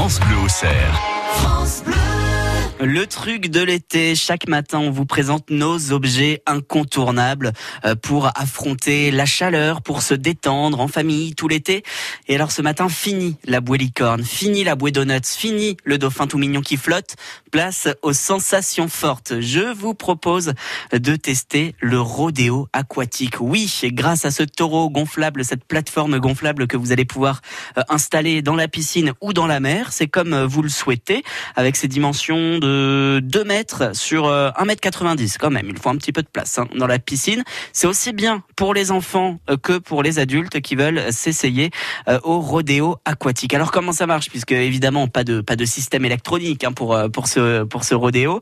France Bleu au cerf. Le truc de l'été, chaque matin on vous présente nos objets incontournables euh, pour affronter la chaleur, pour se détendre en famille tout l'été. Et alors ce matin, fini la bouée licorne, fini la bouée donuts, fini le dauphin tout mignon qui flotte, place aux sensations fortes. Je vous propose de tester le rodéo aquatique. Oui, grâce à ce taureau gonflable, cette plateforme gonflable que vous allez pouvoir euh, installer dans la piscine ou dans la mer, c'est comme euh, vous le souhaitez, avec ses dimensions de 2 mètres sur 1 euh, mètre 90 quand même. Il faut un petit peu de place hein, dans la piscine. C'est aussi bien pour les enfants euh, que pour les adultes qui veulent s'essayer euh, au rodéo aquatique. Alors comment ça marche? Puisque évidemment pas de pas de système électronique hein, pour pour ce pour ce rodéo.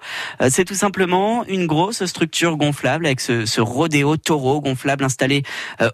C'est tout simplement une grosse structure gonflable avec ce, ce rodéo taureau gonflable installé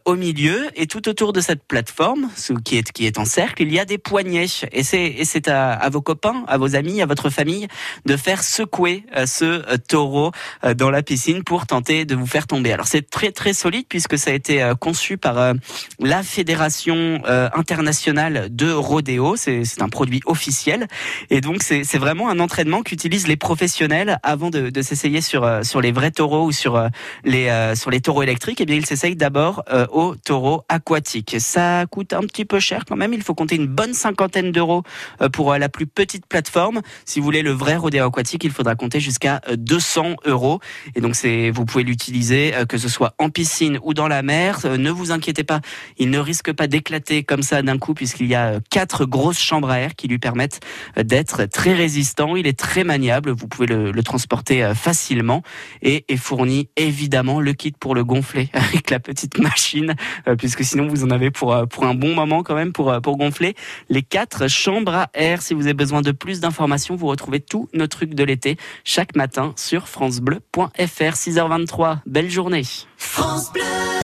au milieu et tout autour de cette plateforme, qui est qui est en cercle, il y a des poignées et c'est et c'est à, à vos copains, à vos amis, à votre famille de faire secouer euh, ce euh, taureau euh, dans la piscine pour tenter de vous faire tomber. Alors c'est très très solide puisque ça a été conçu par la Fédération internationale de rodéo. C'est un produit officiel et donc c'est vraiment un entraînement qu'utilisent les professionnels avant de, de s'essayer sur sur les vrais taureaux ou sur les sur les taureaux électriques. Et eh bien ils s'essayent d'abord au taureau aquatique. Ça coûte un petit peu cher quand même. Il faut compter une bonne cinquantaine d'euros pour la plus petite plateforme. Si vous voulez le vrai rodéo aquatique, il faudra compter jusqu'à 200 euh, euros. Et donc, c'est, vous pouvez l'utiliser euh, que ce soit en piscine ou dans la mer. Euh, ne vous inquiétez pas, il ne risque pas d'éclater comme ça d'un coup puisqu'il y a quatre grosses chambres à air qui lui permettent d'être très résistant. Il est très maniable. Vous pouvez le, transporter facilement et est fourni évidemment le kit pour le gonfler avec la petite machine puisque sinon vous en avez pour pour un bon moment quand même pour pour gonfler les quatre chambres à air. Si vous avez besoin de plus d'informations, vous retrouvez tout notre de l'été chaque matin sur francebleu.fr 6h23. Belle journée. France Bleu